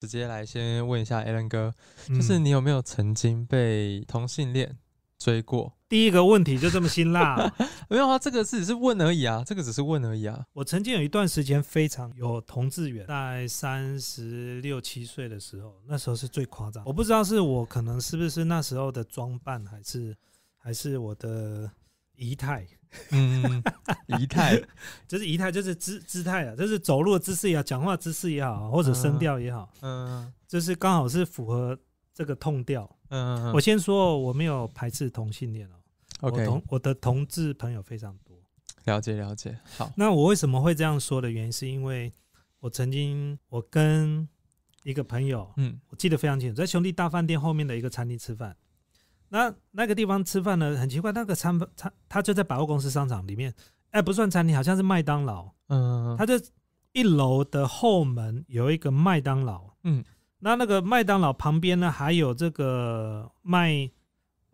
直接来先问一下 Alan 哥，嗯就是你有没有曾经被同性恋追过？第一个问题就这么辛辣哦、没有啊，这个只是问而已啊，这个只是问而已啊。我曾经有一段时间非常有同志缘，在三十六七岁的时候，那时候是最夸张。我不知道是我可能是不是那时候的装扮，还是还是我的仪态，嗯，仪态，就是仪态，就是姿姿态啊，就是走路的姿势也好，讲话姿势也好，或者声调也好，嗯就是刚好是符合这个痛调。嗯，嗯我先说，我没有排斥同性恋哦。OK，同我的同志朋友非常多。了解了解，好，那我为什么会这样说的原因，是因为我曾经我跟一个朋友，嗯我记得非常清楚，在兄弟大饭店后面的一个餐厅吃饭。那那个地方吃饭呢，很奇怪，那个餐餐他就在百货公司商场里面，哎，不算餐厅，好像是麦当劳。嗯，他就一楼的后门有一个麦当劳，嗯，那那个麦当劳旁边呢，还有这个卖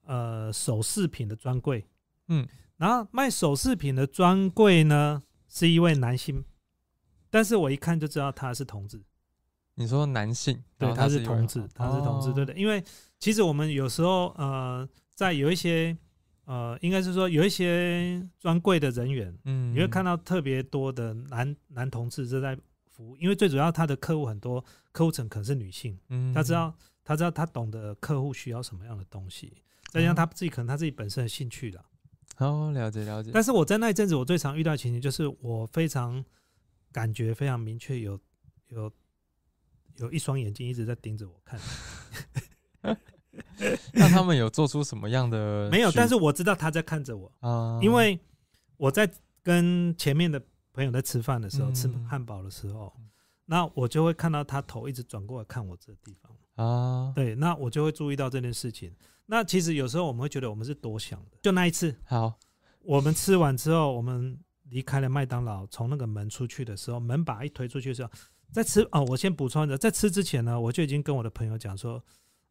呃首饰品的专柜，嗯，然后卖首饰品的专柜呢是一位男性，但是我一看就知道他是同志，你说男性，对，他是同志，他是同志，哦对的，因为其实我们有时候呃，在有一些呃，应该是说有一些专柜的人员，嗯，你会看到特别多的男男同志正在服务，因为最主要他的客户很多，客户层可能是女性，嗯，他知道他知道他懂得客户需要什么样的东西，再加上他自己可能他自己本身的兴趣了。哦，了解了解，但是我在那一阵子，我最常遇到的情形就是我非常感觉非常明确有有有一双眼睛一直在盯着我看，那他们有做出什么样的 没有，但是我知道他在看着我，啊，因为我在跟前面的朋友在吃饭的时候，吃嗯汉堡的时候，那我就会看到他头一直转过来看我这个地方。啊，对，那我就会注意到这件事情。那其实有时候我们会觉得我们是多想的。就那一次，好，我们吃完之后，我们离开了麦当劳，从那个门出去的时候，门把一推出去的时候，在吃哦，我先补充一下，在吃之前呢，我就已经跟我的朋友讲说，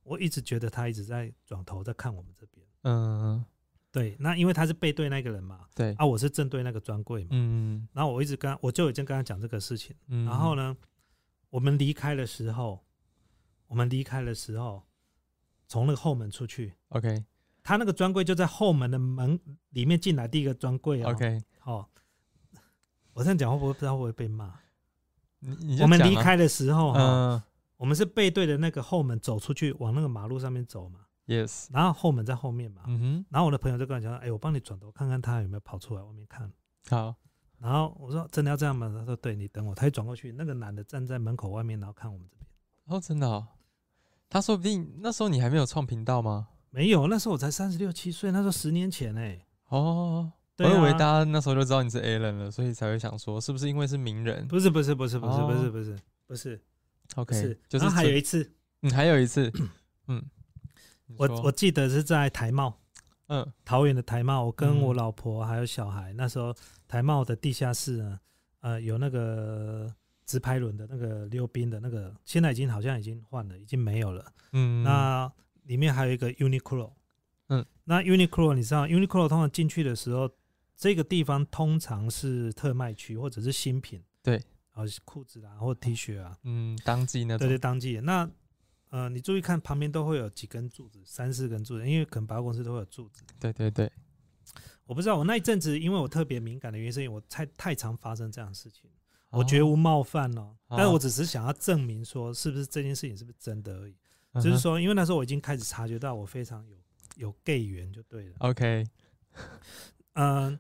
我一直觉得他一直在转头在看我们这边。嗯，对，那因为他是背对那个人嘛，对，啊，我是正对那个专柜嘛，嗯然后我一直跟他我就已经跟他讲这个事情。嗯，然后呢，我们离开的时候，我们离开的时候，从那个后门出去，，OK 他那个专柜就在后门的门里面进来第一个专柜哦。OK，哦，我这样讲会不会不知道会不会被骂？我们离开的时候哈、嗯我们是背对着那个后门走出去，往那个马路上面走嘛，，yes，然后后门在后面嘛。嗯哼，然后我的朋友就跟我讲：“哎，我帮你转头看看他有没有跑出来外面看。好，”然后我说：“真的要这样吗？”他说：“对，你等我。”他一转过去，那个男的站在门口外面，然后看我们这边。哦，真的哦，他说不定那时候你还没有创频道吗？没有，那时候我才三十六七岁，那时候十年前哎、哦，对啊我以为大家那时候就知道你是 Alan 了，所以才会想说是不是因为是名人。不是不是不是不是不是哦不是不是？OK，是，就是还有一次，嗯，还有一次，嗯，我我记得是在台茂，嗯。桃园的台茂，我跟我嗯老婆还有小孩，那时候台茂的地下室呢，呃，有那个直排轮的那个溜冰的那个，现在已经好像已经换了，已经没有了。嗯，那里面还有一个 Uniqlo，嗯，那 Uniqlo 你知道 Uniqlo 通常进去的时候，这个地方通常是特卖区或者是新品，对，啊，裤子啊或 T 恤啊，嗯，当季那种，对对，当季。那呃，你注意看旁边都会有几根柱子，三四根柱子，因为可能百货公司都会有柱子。对对对，我不知道，我那一阵子因为我特别敏感的原因，是因为我太太常发生这样的事情，我绝哦无冒犯哦，哦。但是我只是想要证明说，是不是这件事情是不是真的而已。嗯就是说，因为那时候我已经开始察觉到我非常有有 gay 缘就对了。OK，嗯、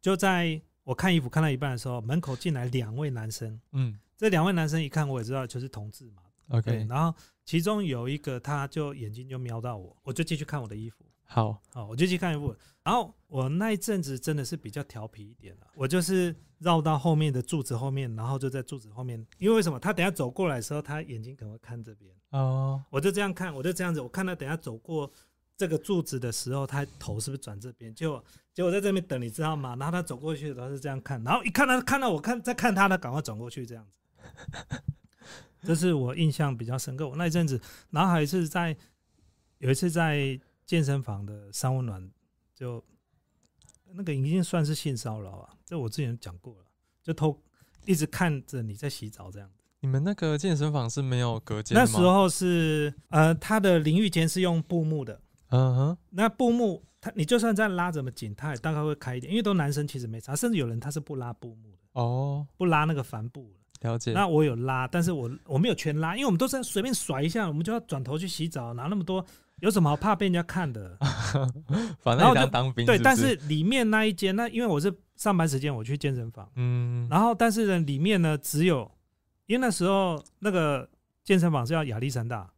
就在我看衣服看到一半的时候，门口进来两位男生，嗯这两位男生一看我也知道就是同志嘛，，OK，然后其中有一个他就眼睛就瞄到我，我就继续看我的衣服。好，好，我就去看衣服，然后我那一阵子真的是比较调皮一点了，我就是绕到后面的柱子后面，然后就在柱子后面，因为为什么？他等下走过来的时候，他眼睛可能会看这边，哦，我就这样看，我就这样子，我看他等下走过这个柱子的时候，他头是不是转这边？结果结果在这边等，你知道吗？然后他走过去的时候是这样看，然后一看他看到我看在看他，他赶快转过去这样子，这是我印象比较深刻。我那一阵子，然后还是在有一次在健身房的三温暖，就那个已经算是性骚扰啊，这我之前讲过了，就偷一直看着你在洗澡这样子。你们那个健身房是没有隔间吗？那时，候是呃，他的淋浴间是用布幕的，嗯哼，那布幕它你就算这样拉怎么紧，它也大概会开一点，因为都男生其实没差，甚至有人他是不拉布幕的，哦，不拉那个帆布的。了解。那我有拉，但是我我没有全拉，因为我们都是随便甩一下，我们就要转头去洗澡，拿那么多，有什么好怕被人家看的？反正当当兵对，不但是里面那一间，那因为我是上班时间我去健身房，嗯，然后但是呢，里面呢只有，因为那时候那个健身房是要亚历山大，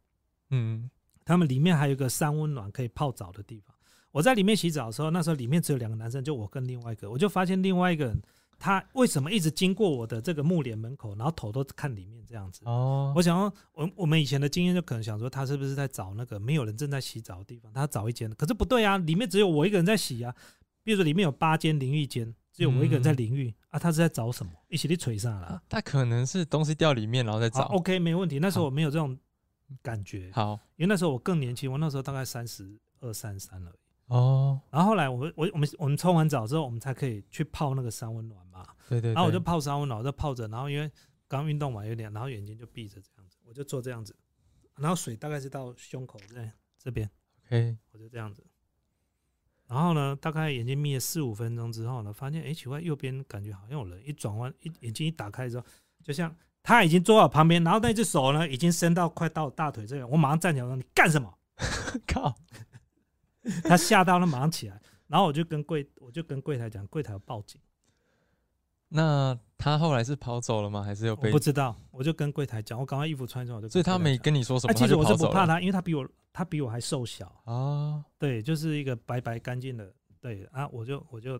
嗯，他们里面还有一个三温暖可以泡澡的地方。我在里面洗澡的时候，那时候里面只有两个男生，就我跟另外一个，我就发现另外一个人他为什么一直经过我的这个木帘门口，然后头都看里面这样子。哦，我想说，我我们以前的经验就可能想说，他是不是在找那个没有人正在洗澡的地方，他找一间，可是不对啊，里面只有我一个人在洗啊。比如说里面有八间淋浴间，只有我一个人在淋浴、啊，他是在找什么？一起去锤上了。他可能是东西掉里面，然后再找。，OK，没问题。那时候我没有这种感觉，好，因为那时候我更年轻，我那时候大概三十二、三三了。哦，然后后来我们我我们我们冲完澡之后，我们才可以去泡那个三温暖嘛。对对，然后我就泡三温暖，我就泡着，然后因为刚运动完有点，然后眼睛就闭着这样子，我就做这样子，然后水大概是到胸口这这边，OK，我就这样子。然后呢，大概眼睛眯了四五分钟之后呢，发现哎奇怪，右边感觉好像有人，一转弯，一眼睛一打开之后，就像他已经坐到我旁边，然后那只手呢已经伸到快到大腿这边，我马上站起来我说你干什么？靠，他吓到了，马上起来，然后我就跟柜我就跟柜台讲，柜台要报警。那他后来是跑走了吗？还是有我被不？知道，我就跟柜台讲，我赶快衣服穿上，我就所以他没。跟你说什么，啊，其实我。是不怕他，因为他比我他比我还瘦小，啊，对，就是一个白白干净的，对啊，我就我就，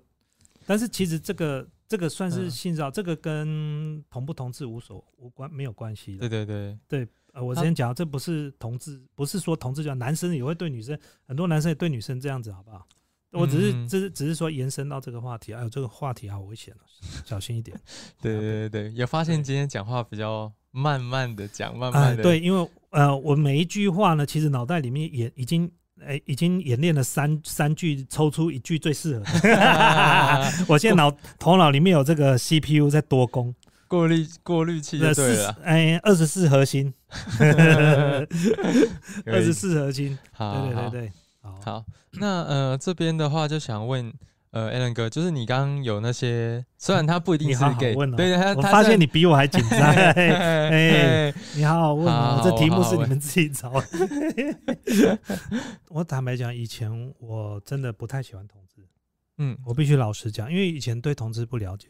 但是其实这个这个算是嗯性骚扰，这个跟同不同志无所无关没有关系对对。对对，呃，我之前讲，这不是同志，不是说同志叫男生也会对女生，很多男生也对女生这样子，好不好？我只是嗯只是只是说延伸到这个话题，哎呦，这个话题好危险哦，小心一点。对对对对，也发现今天讲话比较慢慢的讲，慢啊、慢的，对，因为呃，我每一句话呢，其实脑袋里面也已经。哎，已经演练了三三句，抽出一句最适合的。我现在脑头脑里面有这个 CPU 在多功，过滤过滤器就对。哎二十四核心，二十四核心，好对对对对，好，好，那呃这边的话就想问呃 Alan 哥，就是你刚刚有那些，虽然他不一定是你好好 gay，问哦对他我发现你比我还紧张。哎 哎，你好好问哦，这题目是你们自己找的。我坦白讲，以前我真的不太喜欢同志，嗯，我必须老实讲，因为以前对同志不了解。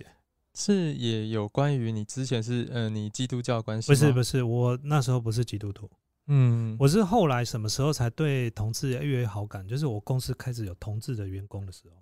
是也有关于你之前是呃你基督教关系不是不是，我那时候不是基督徒，嗯，我是后来什么时候才对同志越来越好感？就是我公司开始有同志的员工的时候，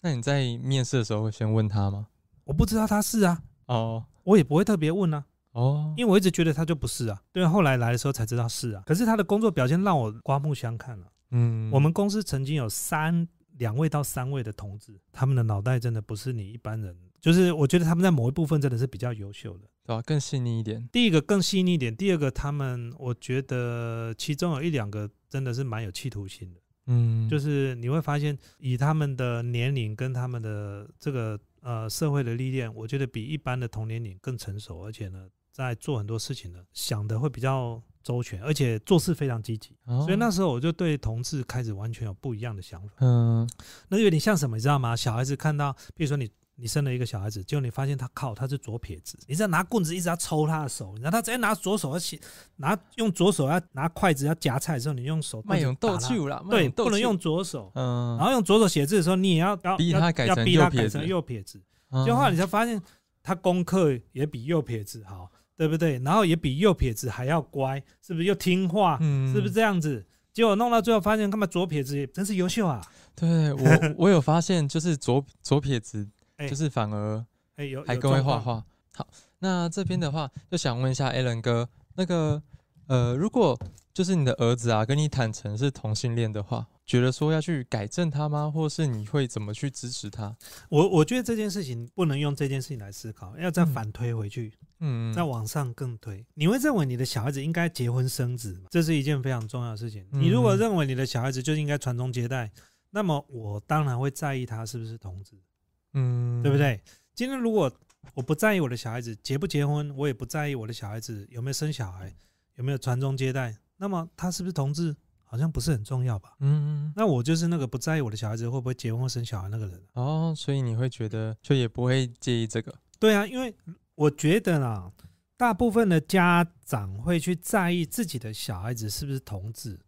那你在面试的时候会先问他吗？我不知道他是啊，哦我也不会特别问啊，哦，因为我一直觉得他就不是啊。对，后来来的时候才知道是啊。可是他的工作表现让我刮目相看了、嗯，我们公司曾经有三两位到三位的同志，他们的脑袋真的不是你一般人，就是我觉得他们在某一部分真的是比较优秀的。对吧、更细腻一点，第一个更细腻一点，第二个他们我觉得其中有一两个真的是蛮有企图心的。嗯，就是你会发现，以他们的年龄跟他们的这个呃社会的历练，我觉得比一般的同年龄更成熟，而且呢，在做很多事情呢，想的会比较周全，而且做事非常积极。哦所以那时候我就对同志开始完全有不一样的想法。嗯那有点像什么，你知道吗？小孩子看到，比如说你你生了一个小孩子，结果你发现他靠他是左撇子，你在拿棍子一直要抽他的手，然后他直接拿左手要洗，拿用左手要拿筷子要夹菜的时候，你用手慢用他斗趣啦，对，不能用左手。嗯，然后用左手写字的时候，你也要要逼要他改成右撇子右撇子。嗯结果后来你才发现，他功课也比右撇子好，对不对？然后也比右撇子还要乖，是不是又听话？嗯是不是这样子？结果弄到最后发现，干嘛左撇子也真是优秀啊！对我我有发现，就是左左撇子，哎就是反而哎，有还更会画画。好，那这边的话，就想问一下 Alan 哥，那个呃，如果就是你的儿子啊，跟你坦诚是同性恋的话，觉得说要去改正他吗？或是你会怎么去支持他？我我觉得这件事情不能用这件事情来思考，要再嗯反推回去，嗯，再往上更推。你会认为你的小孩子应该结婚生子吗？这是一件非常重要的事情。嗯你如果认为你的小孩子就应该传宗接代，那么我当然会在意他是不是同志，嗯，对不？对？今天如果我不在意我的小孩子结不结婚，我也不在意我的小孩子有没有生小孩，有没有传宗接代。那么他是不是同志，好像不是很重要吧？嗯，那我就是那个不在意我的小孩子会不会结婚或生小孩那个人。哦，所以你会觉得就也不会介意这个。对啊，因为我觉得啦，大部分的家长会去在意自己的小孩子是不是同志，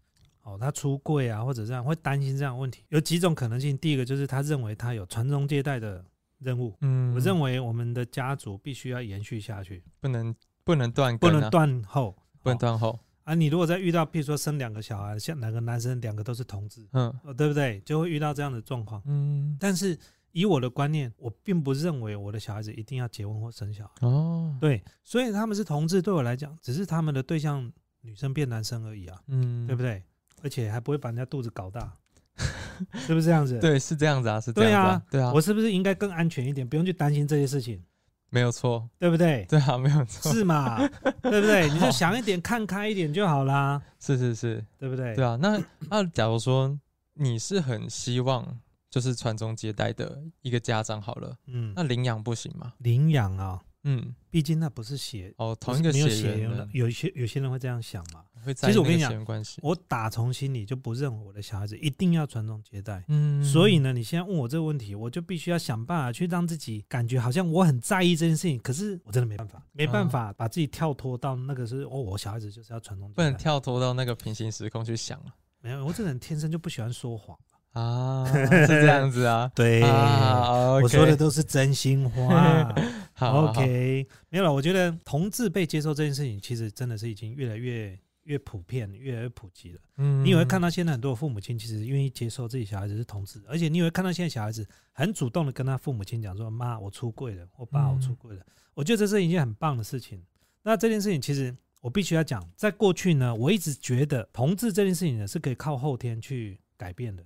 哦，他出柜啊，或者这样会担心这样的问题。有几种可能性，第一个就是他认为他有传宗接代的任务，嗯，我认为我们的家族必须要延续下去，不能不能断不能断后。不能哦断后。啊！你如果再遇到，譬如说生两个小孩，像两个男生，两个都是同志，嗯哦，对不对？就会遇到这样的状况。嗯，但是以我的观念，我并不认为我的小孩子一定要结婚或生小孩。哦，对，所以他们是同志，对我来讲，只是他们的对象女生变男生而已啊，嗯，对不对？而且还不会把人家肚子搞大，是不是这样子？，对，是这样子啊，是这样子啊，对啊，我是不是应该更安全一点，不用去担心这些事情，没有错，对不对？对啊，没有错，是嘛？对不对？你就想一点，看开一点就好啦，是是是，对不对？对啊。那那假如说你是很希望就是传宗接代的一个家长好了，嗯，那领养不行吗？领养啊，嗯，毕竟那不是血，哦，同一个没有血血缘的，有一些有些人会这样想嘛。会在其实我跟你讲我打从心里就不认为我的小孩子一定要传宗接代。嗯，所以呢，你现在问我这个问题，我就必须要想办法去让自己感觉好像我很在意这件事情，可是我真的没办法，没办法把自己跳脱到那个是哦，我小孩子就是要传宗接代。不能跳脱到那个平行时空去想了没有，我这人天生就不喜欢说谎。啊，是这样子啊，对啊，我说的都是真心话。好 OK，没有了。我觉得同志被接受这件事情，其实真的是已经越来越越普遍、越来越普及了。嗯你也会看到现在很多父母亲其实愿意接受自己小孩子是同志，而且你也会看到现在小孩子很主动的跟他父母亲讲说：“妈，我出柜了，我爸，嗯我出柜了。我觉得这是一件很棒的事情。那这件事情其实我必须要讲，在过去呢，我一直觉得同志这件事情呢是可以靠后天去改变的。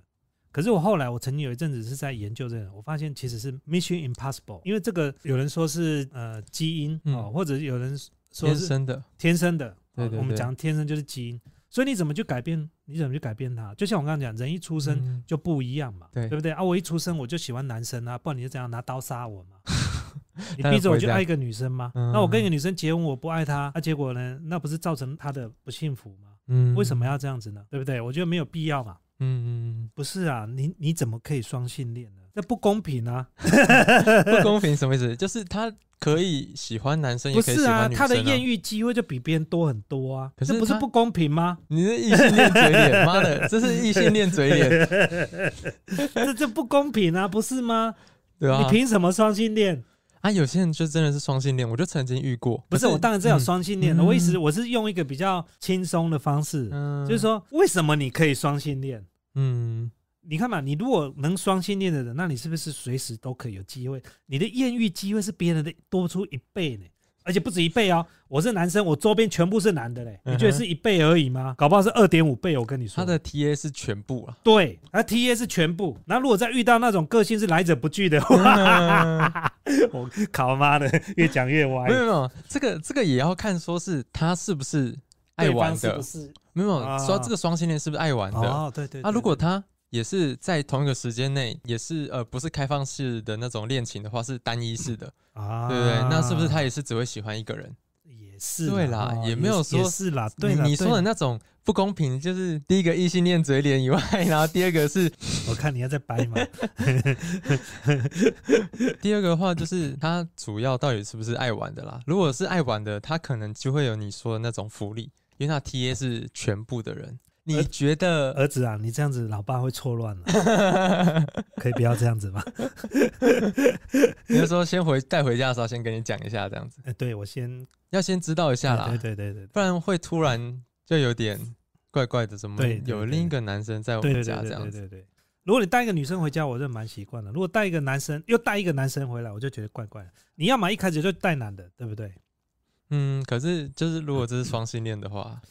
可是我后来，我曾经有一阵子是在研究这个，我发现其实是 mission impossible，因为这个有人说是呃基因嗯哦，或者有人说是天生的，天生的，对我们讲天生就是基因，所以你怎么去改变？你怎么去改变它？就像我刚刚讲，人一出生嗯就不一样嘛，对对不对啊？我一出生我就喜欢男生啊，不然你就这样拿刀杀我嘛？你逼着我去爱一个女生吗？嗯那我跟一个女生结婚，我不爱她，那、结果呢？那不是造成她的不幸福吗？嗯为什么要这样子呢？对不对？我觉得没有必要嘛。嗯，不是啊，你你怎么可以双性恋呢？这不公平啊！嗯 不公平什么意思？就是他可以喜欢男生，也不是啊，可以喜欢女生、他的艳遇机会就比别人多很多啊，可是不是不公平吗？你是异性恋嘴脸，妈的，这是异性恋嘴脸，这这不公平啊，不是吗？对啊、你凭什么双性恋？啊，有些人就真的是双性恋，我就曾经遇过。不是，我当然知道嗯双性恋的，嗯我意思我是用一个比较轻松的方式，嗯就是，说为什么你可以双性恋？嗯，你看嘛，你如果能双性恋的人，那你是不是随时都可以有机会？你的艳遇机会是别人的多出一倍呢，而且不止一倍哦。我是男生，我周边全部是男的嘞，你觉得是一倍而已吗？搞不好是二点五倍。我跟你说，他的 TA 是全部啊，对，他 T A 是全部。那如果再遇到那种个性是来者不拒的话，我靠妈的，越讲越歪没。有没有，这个这个也要看说是他是不是爱玩的方是不，是？没有啊说这个双性恋是不是爱玩的？哦，对对。啊，如果他也是在同一个时间内，也是呃不是开放式的那种恋情的话，是单一式的，啊，对不对？那是不是他也是只会喜欢一个人？也是对啦哦也没有说是啦，对啦你你说的，那种不公平，就是第一个异性恋嘴脸以外，然后第二个是 我看你要再掰嘛。第二个的话，就是他主要到底是不是爱玩的啦？如果是爱玩的，他可能就会有你说的那种福利，因为他 TA 是全部的人。你而觉得？儿子啊，你这样子老爸会错乱了，可以不要这样子吗？你就说先回带回家的时候，先跟你讲一下，这样子哎，对我先要先知道一下啦，对对对对不然会突然就有点怪怪的，怎么有另一个男生在我们家这样子？对对对。如果你带一个女生回家，我就蛮习惯的；如果带一个男生又带一个男生回来，我就觉得怪怪的。你要么一开始就带男的，对不对？嗯，可是就是如果这是双性恋的话，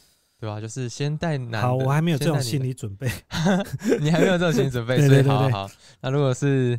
对吧？就是先带男我还没有这种心理准备。的，你还没有这种心理准备，对所以好好。那如果是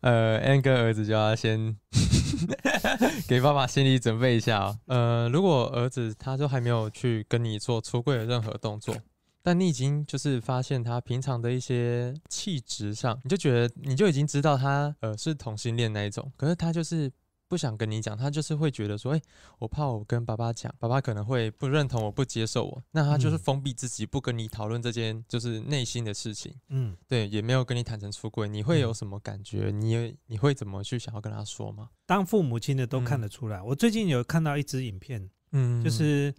呃 N 跟儿子，就要先 给爸爸心理准备一下哦。呃，如果儿子他都还没有去跟你做出柜的任何动作。但你已经就是发现他平常的一些气质上，你就觉得你就已经知道他呃是同性恋那一种，可是他就是不不想跟你讲，他就是会觉得说，哎、我怕我跟爸爸讲，爸爸可能会不认同我，不接受我，那他就是嗯。封闭自己，不跟你讨论这件就是内心的事情，嗯，对，也没有跟你坦诚出柜，你会有嗯。什么感觉？你也你会怎么去想要跟他说吗？当父母亲的都看嗯。得出来。我最近有看到一支影片，嗯，就是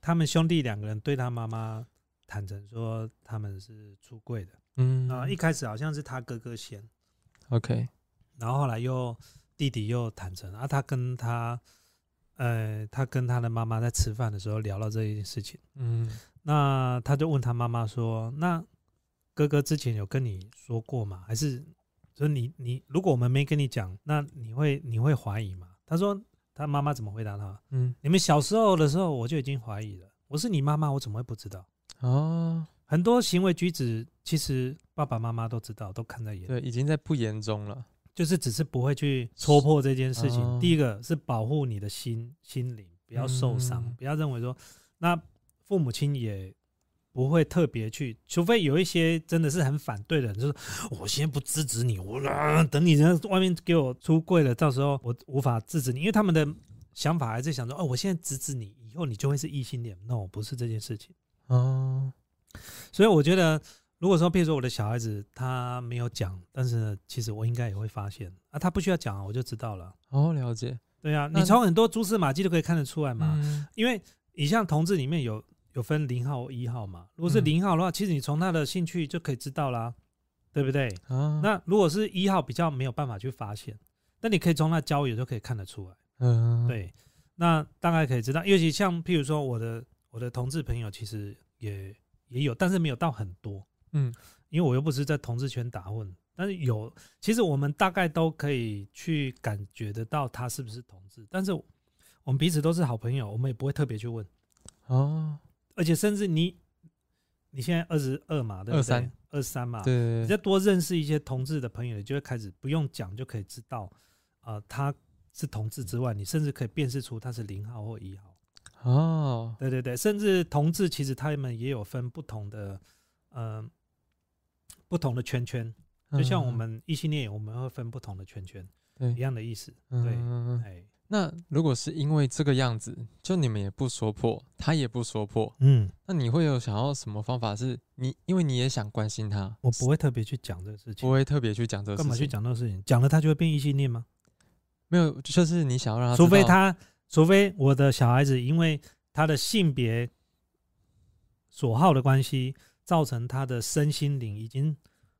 他们兄弟两个人对他妈妈坦诚说他们是出柜的。嗯。啊、一开始好像是他哥哥先，OK，然后后来又弟弟又坦诚，啊，他跟他呃，他跟他的妈妈在吃饭的时候聊到这一件事情，嗯那他就问他妈妈说：“那哥哥之前有跟你说过吗？还是说你你如果我们没跟你讲，那你会你会怀疑吗？”他说他妈妈怎么回答他？嗯，你们小时候的时候我就已经怀疑了，我是你妈妈，我怎么会不知道？哦，很多行为举止其实爸爸妈妈都知道，都看在眼里，对，已经在不言中了。就是只是不会去戳破这件事情。哦第一个是保护你的心心灵，不要受伤，嗯不要认为说那父母亲也不会特别去，除非有一些真的是很反对的人，就是我先不制止你，我、啊、等你在外面给我出柜了，到时候我无法制止你，因为他们的想法还是想说，哦，我现在制止你，以后你就会是异性恋。no，不是这件事情。哦，所以我觉得，如果说，譬如说我的小孩子他没有讲，但是呢，其实我应该也会发现啊，他不需要讲啊，我就知道了。哦，了解。对啊，你从很多蛛丝马迹都可以看得出来嘛。嗯因为你像同志里面有有分零号一号嘛，如果是嗯零号的话，其实你从他的兴趣就可以知道啦，对不对？啊，那如果是一号，比较没有办法去发现，那你可以从他交友就可以看得出来。嗯，对，那大概可以知道，尤其像譬如说我的我的同志朋友，其实也也有，但是没有到很多。嗯因为我又不是在同志圈打混，但是有，其实我们大概都可以去感觉得到他是不是同志，但是我们彼此都是好朋友，我们也不会特别去问，哦，而且甚至你你现在二十二嘛，对不对？23二三嘛，对你再多认识一些同志的朋友，你就会开始不用讲就可以知道，啊，他是同志之外，你甚至可以辨识出他是零号或一号。哦，对对对，甚至同志其实他们也有分不同的，呃，不同的圈圈。就像我嗯们异性恋，我们会分不同的圈圈，对一，样的意思。对，嗯，哎，那如果是因为这个样子，就你们也不说破，他也不说破，嗯，那你会有想要什么方法？是你因为你也想关心他，我不会特别去讲这个事情不，会特别去讲这个事情，干嘛去讲这个事情？讲了他就会变异性恋吗？没有，就是你想要让他，除非他，除非我的小孩子因为他的性别所好的关系，造成他的身心灵已经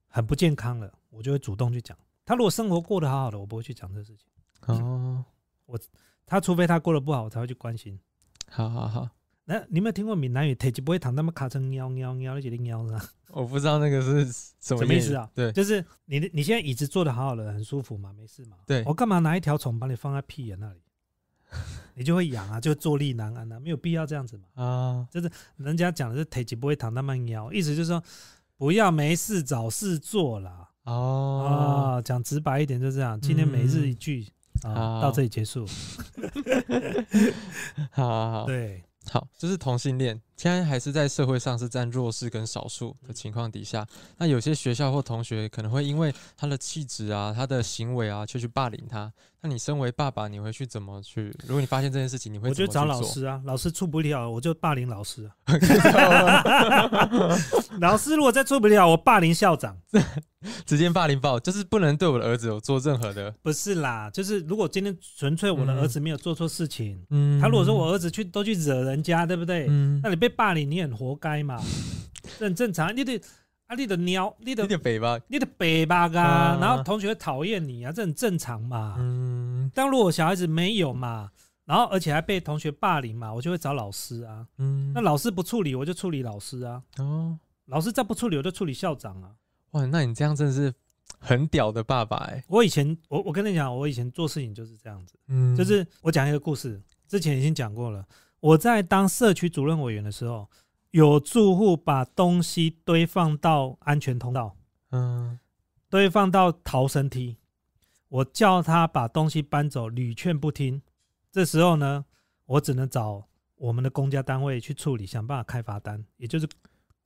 很不健康了，我就会主动去讲。他如果生活过得好好的，我不会去讲这个事情。哦，我他除非他过得不好，我才会去关心。好好好，那你有没有听过闽南语？腿就不会躺那么卡成喵喵喵，你觉得喵是吧？我不知道那个是什么什么意思啊对，就是你的你现在椅子坐的好好的，很舒服嘛，没事嘛。对我干嘛拿一条虫把你放在屁眼那里？你就会痒啊，就坐立难安啊，没有必要这样子嘛。啊，人家讲的是腿就不会躺那么腰，意思就是说不要没事找事做啦。哦，啊，讲直白一点就这样。今天每日一句啊，好到这里结束。好好好，对，好，就是同性恋，现在还是在社会上是占弱势跟少数的情况底下，那有些学校或同学可能会因为他的气质啊、他的行为啊，就去霸凌他。那你身为爸爸，你会去怎么去？如果你发现这件事情，你会我就找怎么去做？老师啊，老师处不了，我就霸凌老师啊。老师如果再处不了，我霸凌校长。直接霸凌爆，就是不能对我的儿子有做任何的，不是啦，就是如果今天纯粹我的儿子没有做错事情，嗯他如果说我儿子去都去惹人家，对不对？嗯那，你被霸凌，你很活该嘛，这很正常。你得啊，你的鸟，你的你的北吧，你的北巴嘎，啊然后同学讨厌你啊，这很正常嘛。嗯但如果小孩子没有嘛，然后而且还被同学霸凌嘛，我就会找老师啊。嗯，那老师不处理，我就处理老师啊。哦，老师再不处理，我就处理校长啊。哇，那你这样真的是很屌的爸爸哎，我以前，我我跟你讲，我以前做事情就是这样子，嗯，就是我讲一个故事，之前已经讲过了。我在当社区主任委员的时候，有住户把东西堆放到安全通道，嗯堆放到逃生梯，我叫他把东西搬走，屡劝不听。这时候呢，我只能找我们的公家单位去处理，想办法开罚单，也就是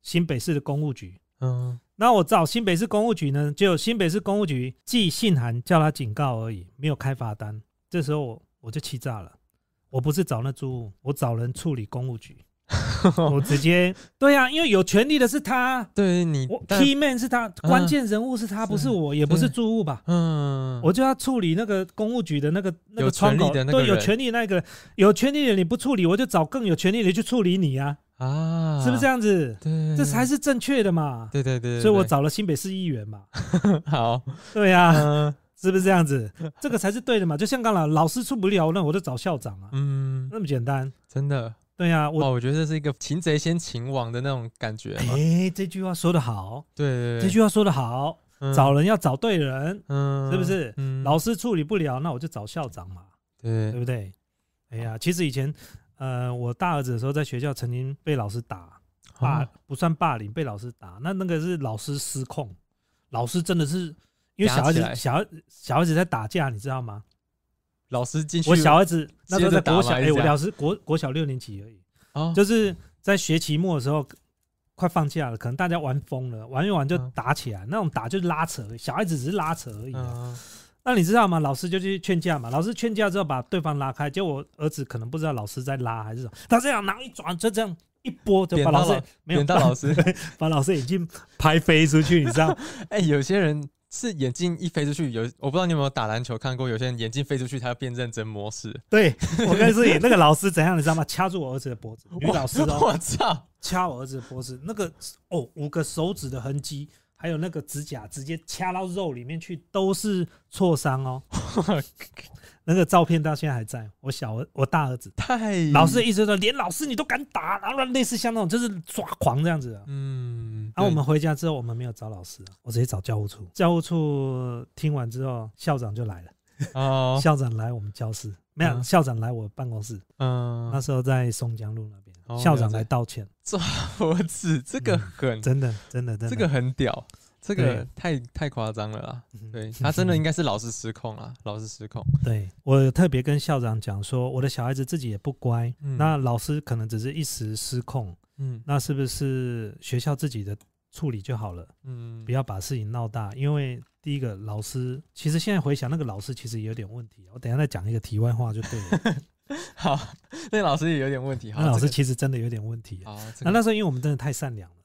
新北市的公务局。嗯。那我找新北市公务局呢，就新北市公务局寄信函叫他警告而已，没有开罚单。这时候我我就气炸了，我不是找那租户，我找人处理公务局，我直接对呀、因为有权利的是他，对你 key man 是他，关键人物是他，不是我，也不是对住户吧？嗯，我就要处理那个公务局的那个那个窗口，对，有权利那个有权利的你不处理，我就找更有权利的去处理你啊，啊，是不是这样子？对，这才是正确的嘛。对对对，对所以我找了新北市议员嘛，好，对呀、嗯。是不是这样子？这个才是对的嘛。就像刚才老师处不了，那我就找校长啊，嗯，那么简单。真的，对呀、我哇，我觉得这是一个擒贼先擒王的那种感觉嘛，哎，这句话说得好，对。这句话说得好，嗯。找人要找对人，嗯。是不是？嗯，老师处理不了，那我就找校长嘛，对。对不对？哎呀，其实以前，呃，我大儿子的时候在学校曾经被老师打，霸哦。不算霸凌，被老师打，那那个是老师失控，老师真的是因为小孩子小孩小孩子在打架，你知道吗？老师进去，我小孩子那时候在国小，哎、我老师国国小六年级而已，哦，就是在学期末的时候，快放假了，可能大家玩疯了，玩一玩就嗯。打起来，那种打就是拉扯小孩子只是拉扯而已啊、嗯那你知道吗？老师就去劝架嘛，老师劝架之后把对方拉开，结果我儿子可能不知道老师在拉还是什么，他这样拿一转就这样一拨就把老师老没有到老师，把老师眼镜拍飞出去，你知道？哎，有些人是眼镜一飞出去，有我不知道你有没有打篮球看过，有些人眼镜飞出去，他要变认真模式。对我跟你说，那个老师怎样，你知道吗？掐住我儿子的脖子，女老师哦，我操！掐我儿子的脖子，那个哦，五个手指的痕迹，还有那个指甲直接掐到肉里面去，都是挫伤哦。那个照片到现在还在，我小儿，我大儿子，太老师的意思说，连老师你都敢打，然后类似像那种就是抓狂这样子啊。嗯，然后我们回家之后，我们没有找老师啊，我直接找教务处。教务处听完之后，校长就来了，哦，校长来我们教室，没有，嗯。校长来我办公室，嗯。那，时候在松江路那边，哦校长来道歉，脖子 这个很，真的，真的，真的，这个很屌，这个太太夸张了啦。嗯对 他真的应该是老师失控啊，老师失控。对我特别跟校长讲说，我的小孩子自己也不乖，嗯那老师可能只是一时失控，嗯那是不是学校自己的处理就好了？嗯，不要把事情闹大，因为第一个老师，其实现在回想那个老师其实也有点问题，我等一下再讲一个题外话就对了。好，那老师也有点问题。好，那老师其实真的有点问题。好，这个那那时候因为我们真的太善良了，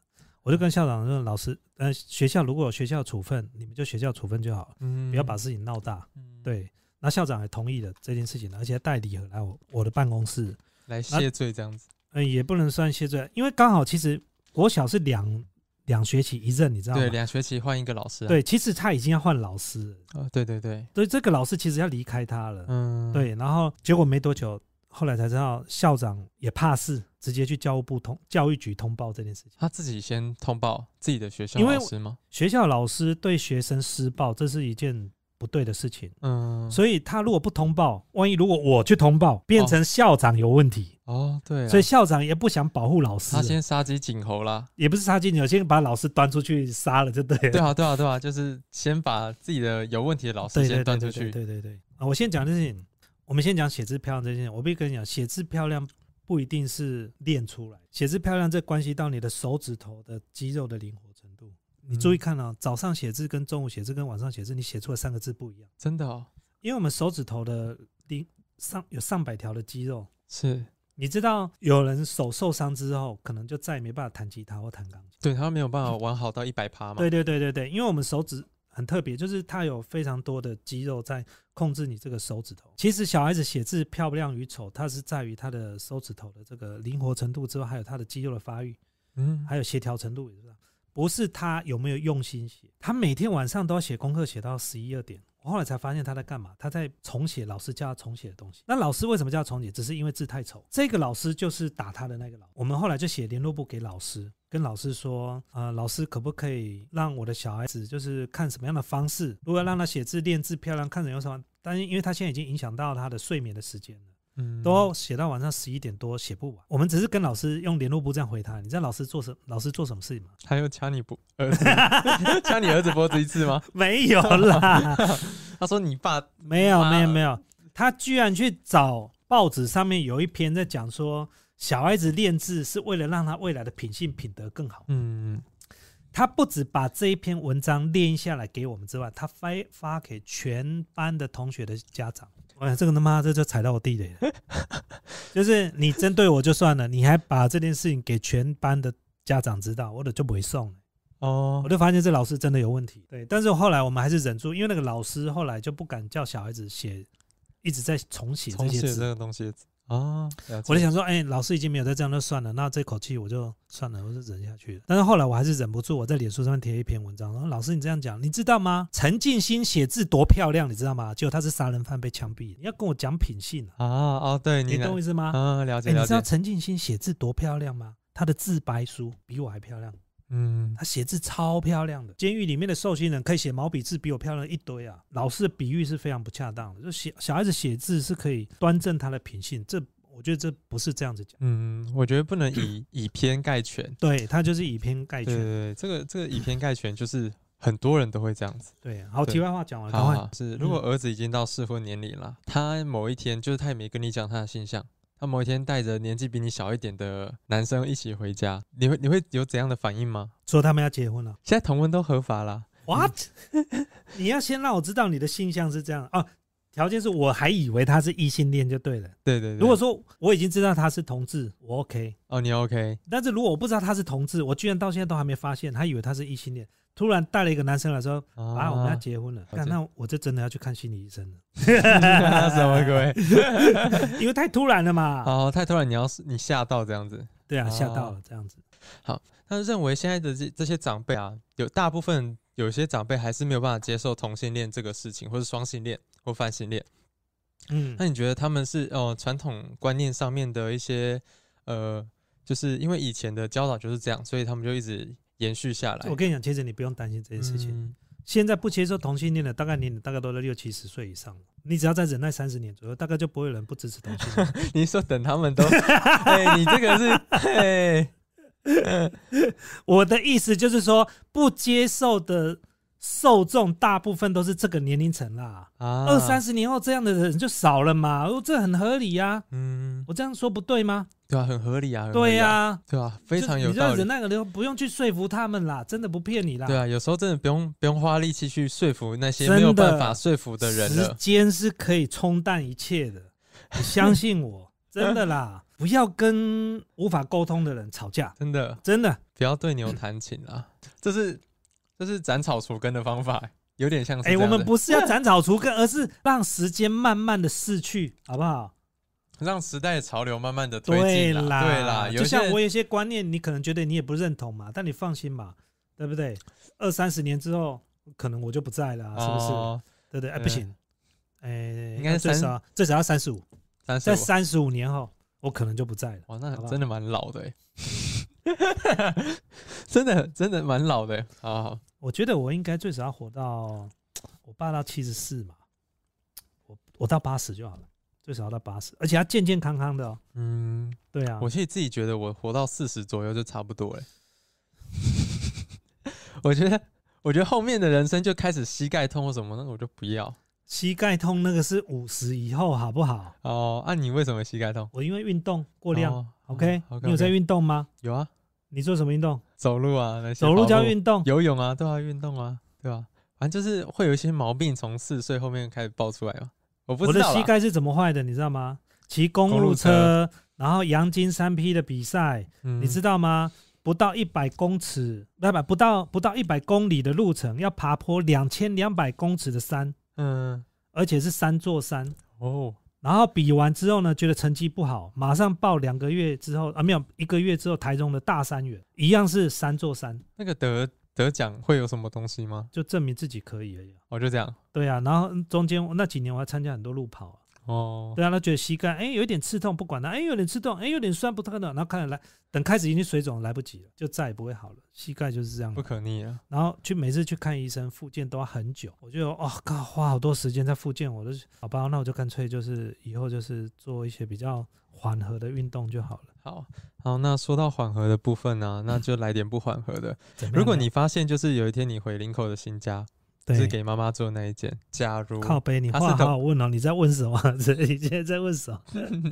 我就跟校长说，老师，呃，学校如果有学校处分，你们就学校处分就好了，嗯不要把事情闹大。嗯对，那校长也同意了这件事情，而且还带礼盒来我我的办公室。来谢罪这样子。嗯，也不能算谢罪，因为刚好其实国小是两两学期一任，你知道吗对，？两学期换一个老师啊。对，其实他已经要换老师了，哦，对对对，所以这个老师其实要离开他了。嗯，对，然后结果没多久，后来才知道校长也怕事，直接去教务部通教育局通报这件事情。他自己先通报自己的学校老师吗？学校老师对学生施暴，这是一件不对的事情。嗯，所以他如果不通报，万一如果我去通报，变成校长有问题，哦，对啊，所以校长也不想保护老师他，先杀鸡儆猴啦。也不是杀鸡，儆猴先把老师端出去杀了就对了。对啊，对啊，对啊，就是先把自己的有问题的老师对先端出去。对对对啊！我先讲这件事情，我们先讲写字漂亮这件事情。我必须跟你讲，写字漂亮不一定是练出来，写字漂亮这关系到你的手指头的肌肉的灵活。你注意看啊，早上写字跟中午写字跟晚上写字，你写出来三个字不一样，真的哦，因为我们手指头的灵上有上百条的肌肉。是你知道有人手受伤之后，可能就再也没办法弹吉他或弹钢琴。对他没有办法玩好到一百趴嘛。对对对对对，因为我们手指很特别，就是它有非常多的肌肉在控制你这个手指头。其实小孩子写字漂亮与丑，它是在于他的手指头的这个灵活程度之外，还有他的肌肉的发育，嗯，还有协调程度，也是吧？不是他有没有用心写，他每天晚上都要写功课，写到十一二点。我后来才发现他在干嘛，他在重写老师叫他重写的东西。那老师为什么叫他重写？只是因为字太丑。这个老师就是打他的那个老。我们后来就写联络簿给老师，跟老师说，呃，老师可不可以让我的小孩子就是看什么样的方式，如果让他写字练字漂亮，看人有什么？但是因为他现在已经影响到他的睡眠的时间了。嗯都写到晚上十一点多，写不完。我们只是跟老师用联络簿这样回他。你知道老师做什老师做什么事情吗？他又掐你脖儿子，掐你儿子脖子一次吗？没有啦，他说你爸没有，没有，没有。他居然去找报纸上面有一篇在讲说，小孩子练字是为了让他未来的品性品德更好。嗯他不止把这一篇文章练下来给我们之外，他发发给全班的同学的家长。哎，这个他妈这就踩到我地雷了。就是你针对我就算了，你还把这件事情给全班的家长知道，我的就不会送了。哦我，就发现这老师真的有问题。对，但是后来我们还是忍住，因为那个老师后来就不敢叫小孩子写，一直在重写这重写这。个东西啊，了解我就想说，哎、老师已经没有再这样，就算了。那这口气我就算了，我就忍下去了。但是后来我还是忍不住，我在脸书上面贴一篇文章，说老师你这样讲，你知道吗？陈静心写字多漂亮，你知道吗？结果他是杀人犯被枪毙，你要跟我讲品性啊，啊哦，对你你懂我意思吗？嗯，了哎、解了你知道，陈静心写字多漂亮吗？她的自白书比我还漂亮。嗯，他写字超漂亮的，监狱里面的受刑人可以写毛笔字比我漂亮一堆啊！老师的比喻是非常不恰当的，就写小孩子写字是可以端正他的品性，这我觉得这不是这样子讲，嗯，我觉得不能以 以偏概全。对他就是以偏概全。对对对，这个这个以偏概全，就是很多人都会这样子。对，好，对题外话讲完好好，是如果儿子已经到适婚年龄了，他某一天就是他也没跟你讲他的性向，他某一天带着年纪比你小一点的男生一起回家，你会你会有怎样的反应吗？说他们要结婚了现在同婚都合法了，，what？你要先让我知道你的性向是这样哦。条件是我还以为他是异性恋就对了。对对对。如果说我已经知道他是同志，我 OK。哦你 OK，但是如果我不知道他是同志，我居然到现在都还没发现，他以为他是异性恋，突然带了一个男生来说，啊，我们要结婚了，看那我就真的要去看心理医生了，什么鬼？因为太突然了嘛。哦，太突然，你要是你吓到这样子。对啊，哦吓到了这样子。好他认为现在的这这些长辈啊，有大部分有些长辈还是没有办法接受同性恋这个事情，或是双性恋或泛性恋。嗯那你觉得他们是哦传统观念上面的一些呃，就是因为以前的教导就是这样，所以他们就一直延续下来我跟你讲，其实你不用担心这件事情。嗯现在不接受同性恋的，大概年龄大概都在六七十岁以上了。你只要再忍耐三十年左右，大概就不会有人不支持同性恋。你说等他们都，哎，你这个是，哎，我的意思就是说，不接受的受众大部分都是这个年龄层啦。啊二三，十年后，这样的人就少了嘛，哦，这很合理呀、嗯，我这样说不对吗？对啊，很合理啊，对呀、对啊，非常有道理你这样忍。耐个流，不用去说服他们啦，真的不骗你啦。对啊，有时候真的不用不用花力气去说服那些真没有办法说服的人时了。间是可以冲淡一切的，你相信我，真的啦，不要跟无法沟通的人吵架，真的真的。不要对牛弹琴啊！这是这是斩草除根的方法，有点像是哎、我们不是要斩草除根，而是让时间慢慢的逝去，好不好？让时代的潮流慢慢的推对进啦，对啦，有就像我有些观念，你可能觉得你也不认同嘛，但你放心嘛，对不对？二三十年之后，可能我就不在了啊、是不是？哦对不对？哎，对不行，哎，应该最少最少要三十五，三十五，在三十五年后，我可能就不在了。哇，那真的蛮老的欸 真的真的蛮老的欸。好好，我觉得我应该最少要活到我爸到七十四嘛，我我到八十就好了，最少要到八十，而且要健健康康的哦。嗯，对啊，我其实自己觉得我活到四十左右就差不多了。我觉得，我觉得后面的人生就开始膝盖痛或什么，那个我就不要。膝盖痛那个是五十以后，好不好？哦，那，你为什么膝盖痛？我因为运动过量、哦 o k 哦你有在运动吗？有啊，你做什么运动？走路啊，那些走路叫运动。游泳啊，都要运动啊，对吧、反正就是会有一些毛病从四岁后面开始爆出来嘛。我不我的知道啦膝盖是怎么坏的，你知道吗？骑公公路路车车，然后阳金三 P 的比赛，嗯你知道吗？不到一百公尺，不不不到不到一百公里的路程，要爬坡两千两百公尺的山，嗯而且是三座山。哦然后比完之后呢，觉得成绩不好，马上报两个月之后啊，没有一个月之后，台中的大三元一样是三座山，那个得得奖会有什么东西吗？就证明自己可以而已啊。我就这样对啊，然后中间那几年我还参加很多路跑啊、哦，对啊，他觉得膝盖哎有一点刺痛，不管它，哎有点刺痛，哎有点酸不痛的，然后看来等开始已经水肿来不及了，就再也不会好了。膝盖就是这样不，可逆啊。然后去每次去看医生复健都要很久，我就哦靠花好多时间在复健，我都好吧，那我就干脆就是以后就是做一些比较缓和的运动就好了。好好，那说到缓和的部分呢、那就来点不缓和的。如果你发现就是有一天你回林口的新家，对是给妈妈做那一件，假如靠背，你话好好问哦，你在问什么？这 你现在在问什么？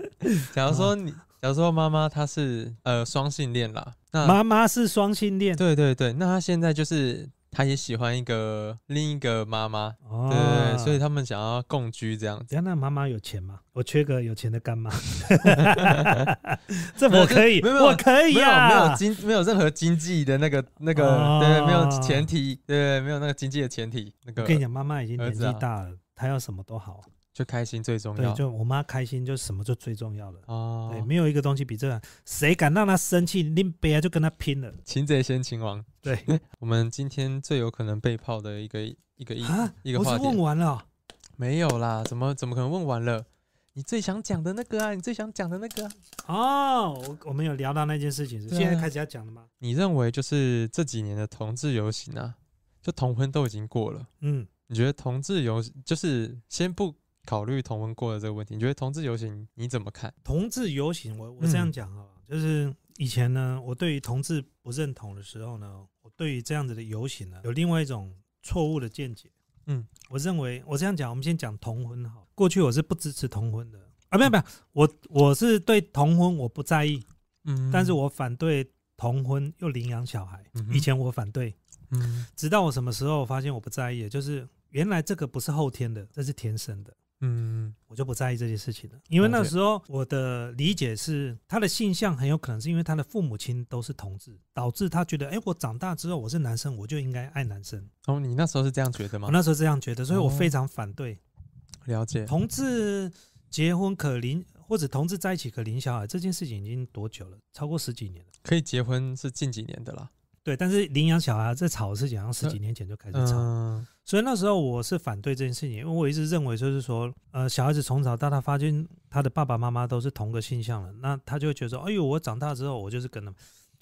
假如说你，假如说妈妈她是呃双性恋啦，那妈妈是双性恋，对对对，那她现在就是他也喜欢一个另一个妈妈，哦，对所以他们想要共居这样子。那妈妈有钱吗？我缺个有钱的干妈，这我可以，没有我可以没有啊，没有经没有任何经济的那个那个，哦对，没有前提，对，没有那个经济的前提，那个我跟你讲，妈妈已经年纪大了，她要什么都好。就开心最重对，要。就我妈开心，就什么就最重要了。哦对，，没有一个东西比这个，谁敢让她生气，拎杯啊就跟她拼了。擒贼先擒王。对 我们今天最有可能被泡的一个一个一啊，一个话题我是问，完了哦，没有啦，怎么怎么可能问完了？你最想讲的那个啊，你最想讲的那个啊、哦，我我们有聊到那件事情，是现在开始要讲了吗？你认为就是这几年的同志游行啊，就同婚都已经过了，嗯，你觉得同志游就是先不考虑同婚过的这个问题，你觉得同志游行你怎么看？同志游行，我我这样嗯讲啊，就是以前呢，我对于同志不认同的时候呢，我对于这样子的游行呢，有另外一种错误的见解。嗯，我认为我这样讲，我们先讲同婚好。过去我是不支持同婚的啊，没有没有，我我是对同婚我不在意，嗯但是我反对同婚又领养小孩嗯。以前我反对，嗯直到我什么时候发现我不在意，就是原来这个不是后天的，这是天生的。嗯我就不在意这些事情了，因为那时候我的理解是，他的性向很有可能是因为他的父母亲都是同志，导致他觉得，哎，我长大之后我是男生，我就应该爱男生。哦，你那时候是这样觉得吗我？那时候这样觉得，所以我哦非常反对了解，同志结婚可领或者同志在一起可领小孩这件事情已经多久了？超过十几年了。可以结婚是近几年的啦。对，但是领养小孩这吵的事情，好像十几年前就开始吵。嗯所以那时候我是反对这件事情，因为我一直认为就是说，呃，小孩子从小到大发现他的爸爸妈妈都是同个性向了，那他就会觉得说，哎呦，我长大之后我就是跟他们。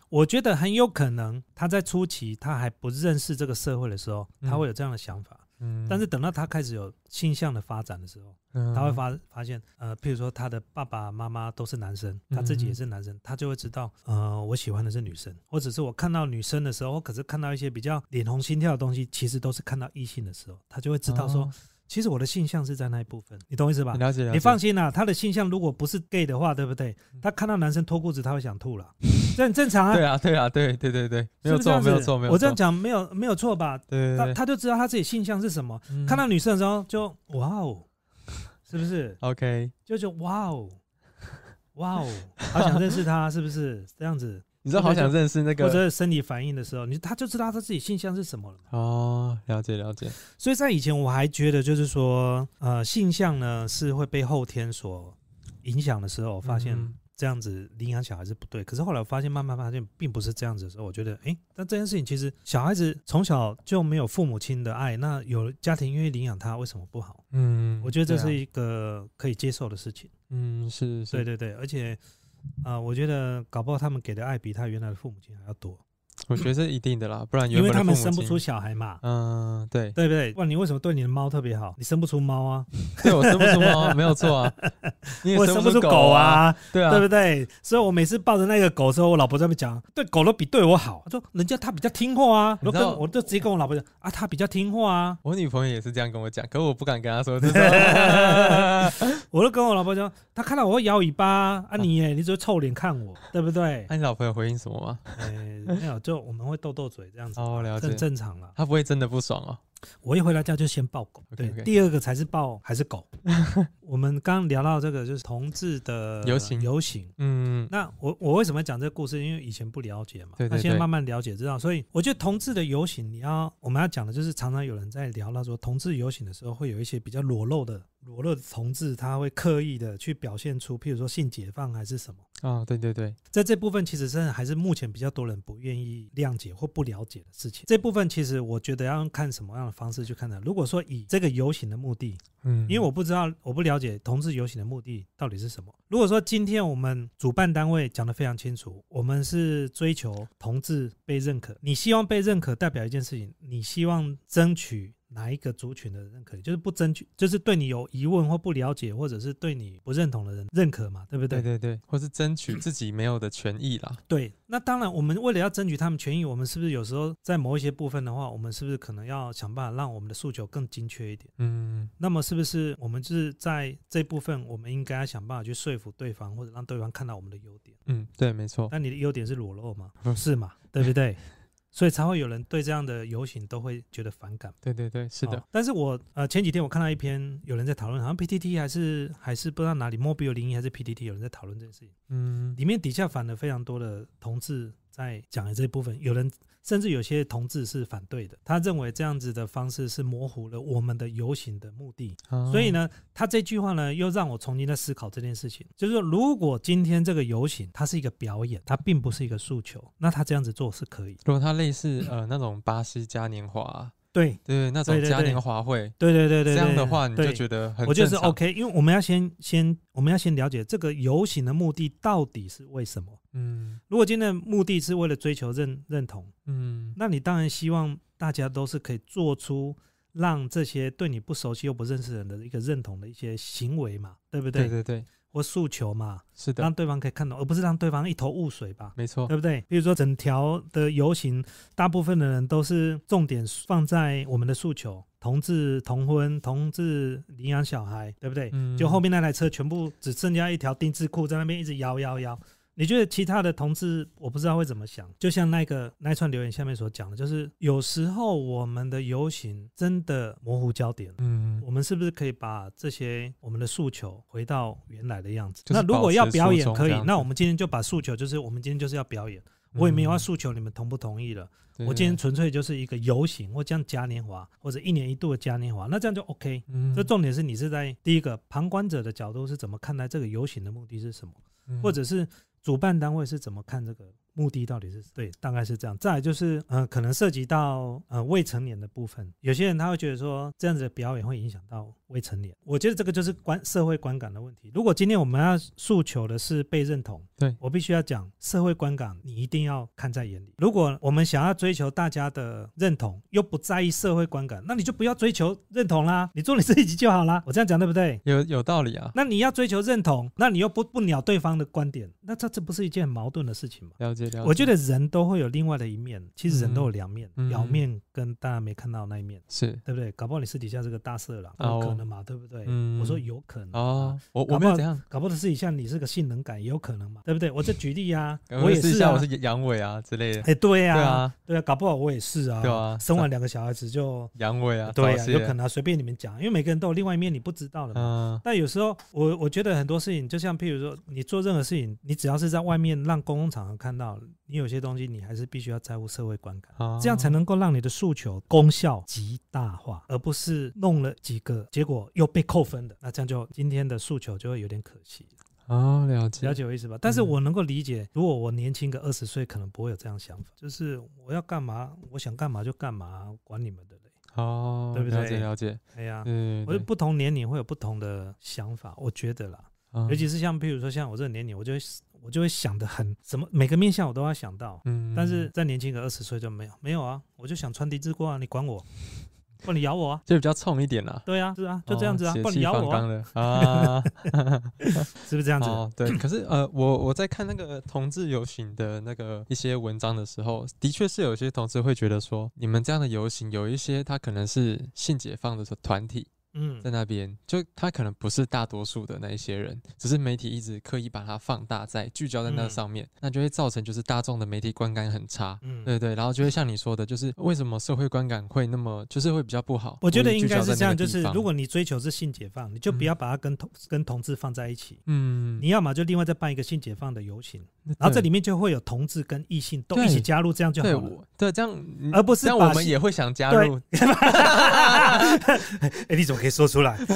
我觉得很有可能他在初期他还不认识这个社会的时候，他嗯会有这样的想法，嗯但是等到他开始有倾向的发展的时候，他会发发现，呃，譬如说他的爸爸妈妈都是男生，他自己也是男生，他就会知道，呃，我喜欢的是女生，或者是我看到女生的时候，可是看到一些比较脸红心跳的东西，其实都是看到异性的时候，他就会知道说，哦其实我的性向是在那一部分，你懂我意思吧？了解了解，你放心啦、他的性向如果不是 gay 的话，对不对？嗯。他看到男生脱裤子，他会想吐了，这很正常啊。对啊对啊对对对对，没有错没有错没有错，我这样讲没有没有错吧？他对对。对，他就知道他自己性向是什么，嗯。看到女生的时候就哇哦，是不是？OK，就就哇哦，哇哦，好想认识他，是不是？这样子？你知道好想认识那个或个者生理反应的时候，你他就知道他自己性向是什么了。哦，了解了解，所以在以前我还觉得就是说，呃，性向呢是会被后天所影响的时候，我发现嗯这样子领养小孩是不对。可是后来我发现，慢慢发现并不是这样子的时候，我觉得，诶，那这件事情其实小孩子从小就没有父母亲的爱，那有家庭愿意领养他，为什么不好？嗯，我觉得这是一个可以接受的事情。嗯是是，对对对，而且，啊，我觉得搞不好他们给的爱比他原来的父母亲还要多，我觉得是一定的啦，不然原因为他们生不出小孩嘛，嗯对对不对？不然你为什么对你的猫特别好？你生不出猫啊，对，我生不出猫，没有错啊，你也我生不出狗啊，对啊，对不对？所以我每次抱着那个狗的时候，我老婆在那边讲，对狗都比对我好。她说人家它比较听话啊，我就直接跟我老婆讲啊，它比较听话啊。我女朋友也是这样跟我讲，可我不敢跟她说，我就跟我老婆讲，她看到我会摇尾巴啊，啊你耶，你只会臭脸看我，对不对？那你老婆有回应什么吗？哎，没有，就我们会斗斗嘴这样子，哦，了解很解，正常了。他不会真的不爽哦。我一回到家就先抱狗，对第二个才是抱还是狗。我们刚刚聊到这个就是同志的游行游行。嗯，那我我为什么讲这个故事？因为以前不了解嘛，对对对那现在慢慢了解知道，所以我觉得同志的游行，你要我们要讲的就是常常有人在聊到说，同志游行的时候会有一些比较裸露的裸露的同志，他会刻意的去表现出，譬如说性解放还是什么。哦，对对对，在这部分，其实真的还是目前比较多人不愿意谅解或不了解的事情。这部分其实我觉得要看什么样的方式去看待。如果说以这个游行的目的，嗯，因为我不知道，我不了解同志游行的目的到底是什么。如果说今天我们主办单位讲得非常清楚，我们是追求同志被认可，你希望被认可，代表一件事情，你希望争取。哪一个族群的认可，就是不争取，就是对你有疑问或不了解，或者是对你不认同的人认可嘛，对不对？对对对，或是争取自己没有的权益啦。对，那当然，我们为了要争取他们权益，我们是不是有时候在某一些部分的话，我们是不是可能要想办法让我们的诉求更精确一点？嗯，那么是不是我们就是在这部分，我们应该要想办法去说服对方，或者让对方看到我们的优点？嗯，对，没错。那你的优点是裸露吗？嗯是嘛？对不对？所以才会有人对这样的游行都会觉得反感。对对对，是的哦，但是我呃前几天我看到一篇有人在讨论，好像 PTT 还是还是不知道哪里 Mobile 零一还是 PTT 有人在讨论这件事情，嗯，里面底下反了非常多的同志在讲的这部分，有人甚至有些同志是反对的，他认为这样子的方式是模糊了我们的游行的目的。啊所以，呢，他这句话呢，又让我重新在思考这件事情，就是说，如果今天这个游行它是一个表演，它并不是一个诉求，那他这样子做是可以。如果它类似呃那种巴西嘉年华啊，对，对那种嘉年华会，对对对对，这样的话你就觉得很我觉得是 OK，因为我们要先先我们要先了解这个游行的目的到底是为什么。嗯。如果今天的目的是为了追求认认同，嗯，那你当然希望大家都是可以做出让这些对你不熟悉又不认识的人的一个认同的一些行为嘛，对不对？对对对，或诉求嘛，是的让，对方可以看懂，而不是让对方一头雾水吧。没错对，不对？比如说整条的游行，大部分的人都是重点放在我们的诉求：同志同婚、同志领养小孩，对不对？嗯就后面那台车全部只剩下一条丁字裤在那边一直摇摇摇。你觉得其他的同志，我不知道会怎么想。就像那个那一串留言下面所讲的，就是有时候我们的游行真的模糊焦点了。嗯我们是不是可以把这些我们的诉求回到原来的样子？就是那如果要表演可以那我们今天就把诉求就是我们今天就是要表演，我也没有要嗯诉求你们同不同意了。对我今天纯粹就是一个游行或这样嘉年华，或者一年一度的嘉年华，那这样就 OK。嗯这重点是你是在第一个旁观者的角度是怎么看待这个游行的目的是什么，嗯或者是主办单位是怎么看这个目的到底是对，大概是这样。再来就是呃，可能涉及到呃未成年的部分，有些人他会觉得说这样子的表演会影响到未成年，我觉得这个就是观社会观感的问题。如果今天我们要诉求的是被认同，对我必须要讲社会观感，你一定要看在眼里。如果我们想要追求大家的认同，又不在意社会观感，那你就不要追求认同啦，你做你自己就好啦。我这样讲对不对？有有道理啊，那你要追求认同，那你又不不鸟对方的观点，那这这不是一件很矛盾的事情吗？了解了解，我觉得人都会有另外的一面，其实人都有两面，嗯表面跟大家没看到那一面，是对不对？搞不好你私底下是个大色狼，哦有可能嘛，对不对？嗯我说有可能哦啊，，我我没有怎样，搞不好私底下你是个性能感，也有可能嘛，对不对？我这举例啊，我我也是啊试一下我，是阳痿啊之类的，哎，对呀，对啊，对啊，搞不好我也是啊，对啊生完两个小孩子就阳痿啊，对啊，有可能啊，随便你们讲，因为每个人都有另外一面你不知道的嘛。嗯但有时候，我我觉得很多事情，就像譬如说，你做任何事情，你只要是在外面让公共场合看到，你有些东西你还是必须要在乎社会观感，哦这样才能够让你的诉求功效极大化，而不是弄了几个，结果又被扣分的。那这样就今天的诉求就会有点可惜，哦，了解了解我意思吧？但是嗯我能够理解，如果我年轻个二十岁，可能不会有这样想法，就是我要干嘛，我想干嘛就干嘛，管你们的嘞。哦，对不了解对了解，哎呀，嗯，我觉得不同年龄会有不同的想法，我觉得啦。不尤其是像譬如说像我这个年龄，我就会我就会想的很什么每个面向我都要想到，嗯，但是在年轻个二十岁就没有没有啊，我就想穿丁字裤啊，你管我，不然你咬我啊，就比较冲一点啦。对啊，是啊，就这样子啊，哦不然你咬我啊，是不是这样子？哦，对，可是呃，我我在看那个同志游行的那个一些文章的时候，的确是有些同志会觉得说，你们这样的游行有一些他可能是性解放的团体嗯在那边，就他可能不是大多数的那一些人，只是媒体一直刻意把它放大在聚焦在那嗯上面，那就会造成就是大众的媒体观感很差。嗯，对对，然后就会像你说的，就是为什么社会观感会那么，就是会比较不好。我觉得应该是这样，就是如果你追求是性解放，你就不嗯要把它跟同跟同志放在一起。嗯，你要么就另外再办一个性解放的游行，然后这里面就会有同志跟异性都一起加入，这样就好对了。我对这样，嗯而不是我们也会想加入。哎，你怎么可以说出来？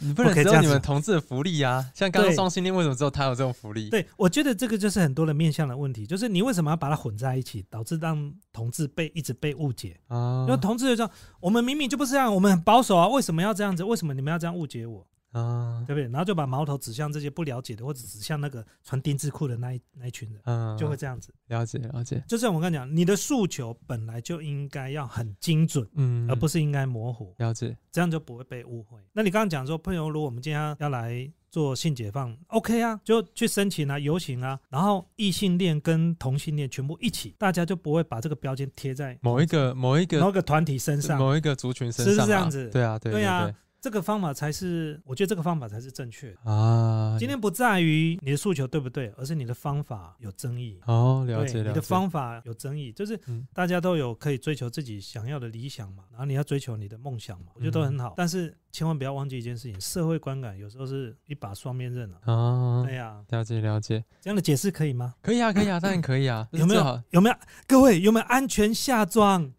你不能只有你们同志的福利啊！像刚刚双性恋，为什么只有他有这种福利？对，我觉得这个就是很多的面向的问题，就是你为什么要把它混在一起，导致让同志被一直被误解？啊因为同志就说，我们明明就不是这样，我们很保守啊，为什么要这样子？为什么你们要这样误解我？啊。对不对？然后就把矛头指向这些不了解的，或者指向那个穿丁字裤的那一那一群人，嗯，就会这样子。了解了解，就像我刚才讲，你的诉求本来就应该要很精准，嗯，而不是应该模糊，了解，这样就不会被误会。那你刚刚讲说，朋友，如果我们今天要来做性解放，OK 啊，就去申请啊、游行啊，然后异性恋跟同性恋全部一起，大家就不会把这个标签贴在某一个某一个某个团体身上。某一个族群身是不是上啊这样子？对啊，对对啊对，这个方法才是，我觉得这个方法才是正确的。啊，今天不在于你的诉求对不对，而是你的方法有争议。哦，了解了解，你的方法有争议，就是嗯大家都有可以追求自己想要的理想嘛，然后你要追求你的梦想嘛，我觉得都很嗯好。但是千万不要忘记一件事情，社会观感有时候是一把双面刃啊。啊对，呀、了解了解，这样的解释可以吗？可以啊，可以啊，当然可以啊，有没有？有没有？各位有没有安全下装？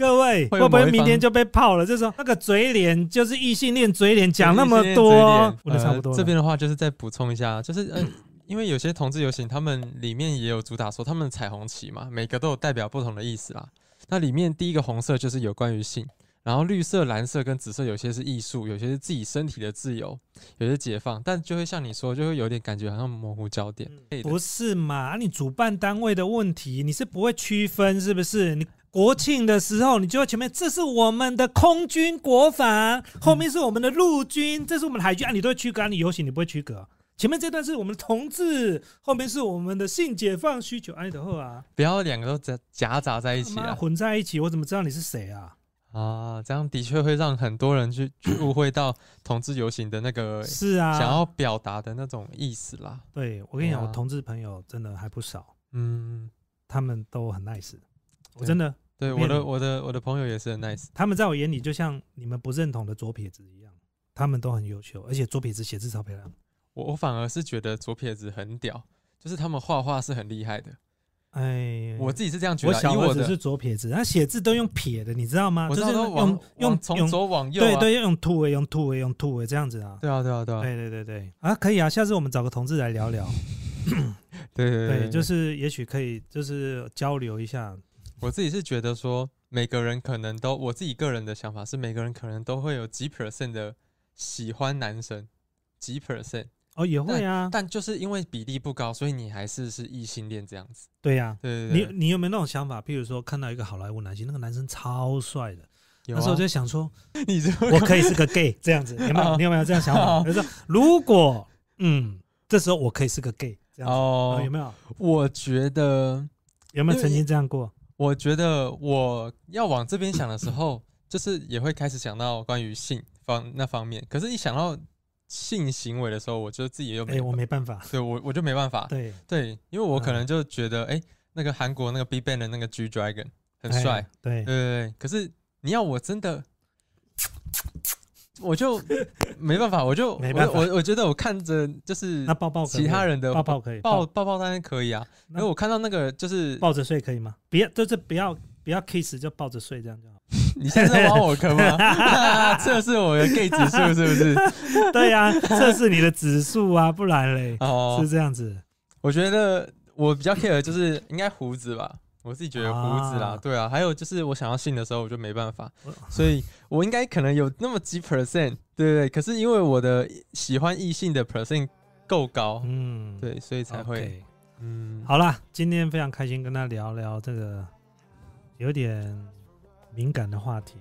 各位会会不会明天就被泡了？就说那个嘴脸就是异性恋嘴脸，讲那么多，差不多。呃这边的话，就是再补充一下，就是呃，因为有些同志游行，他们里面也有主打说他们彩虹旗嘛，每个都有代表不同的意思啦。那里面第一个红色就是有关于性，然后绿色、蓝色跟紫色有些是艺术，有些是自己身体的自由，有些解放，但就会像你说，就会有点感觉好像模糊焦点。不是嘛？啊你主办单位的问题，你是不会区分是不是？你国庆的时候，你就在前面这是我们的空军国防，后面是我们的陆军，这是我们的海军啊，你都会区隔啊。你游行你不会区隔啊、前面这段是我们的同志，后面是我们的性解放需求，哎的后啊，不要两个都夹夹杂在一起啊！混在一起，我怎么知道你是谁啊？啊，这样的确会让很多人去 去误会到同志游行的那个是啊，想要表达的那种意思啦。对我跟你讲，啊我同志朋友真的还不少，嗯，他们都很 nice，我真的，对，我的我的我的朋友也是很 nice。他们在我眼里就像你们不认同的左撇子一样，他们都很优秀，而且左撇子写字超漂亮。我我反而是觉得左撇子很屌，就是他们画画是很厉害的。哎，我自己是这样觉得啊，我小儿子是左撇子，他写字都用撇的，你知道吗？我知就是用用从用左往右啊。对对，用突围用突围用突围这样子啊。对啊对啊对啊对对对对啊，可以啊，下次我们找个同志来聊聊，对对对，就是也许可以就是交流一下，我自己是觉得说，每个人可能都，我自己个人的想法是，每个人可能都会有几 percent 的喜欢男生，几 percent，哦，也会啊，但就是因为比例不高，所以你还是是异性恋这样子。对呀。对对对，你你有没有那种想法？譬如说，看到一个好莱坞男星，那个男生超帅的，有啊那时候我就想说，你这我可以是个 gay 这样子，有没有？哦你有没有这样想法？就是说，如果嗯，这时候我可以是个 gay 这样子，哦哦，有没有？我觉得，有没有曾经这样过？我觉得我要往这边想的时候，就是也会开始想到关于性方那方面。可是，一想到性行为的时候，我就自己又哎、没，我没办法。对我我就没办法。对，对，因为我可嗯能就觉得，哎、那个韩国那个 Big Bang 的那个 G Dragon 很哎帅，对对，对对。可是你要我真的，我就没办法，我就没办法我我我觉得我看着就是那抱抱其他人的抱抱可以，抱抱抱当然可以啊，因那为我看到那个就是抱着睡可以吗？别，就是不要不要 kiss 就抱着睡这样就好。你现在在挖我坑吗？测试我的 gay 指数是不是？对呀、测试你的指数啊，不然嘞、哦。是，这样子。我觉得我比较 care 就是应该胡子吧，我自己觉得胡子啦，啊。对啊，还有就是我想要性的时候我就没办法，所以我应该可能有那么几 percent，对对对，可是因为我的喜欢异性的 percent 够高，嗯，对，所以才会。嗯，好啦，今天非常开心跟他聊聊这个有点敏感的话题。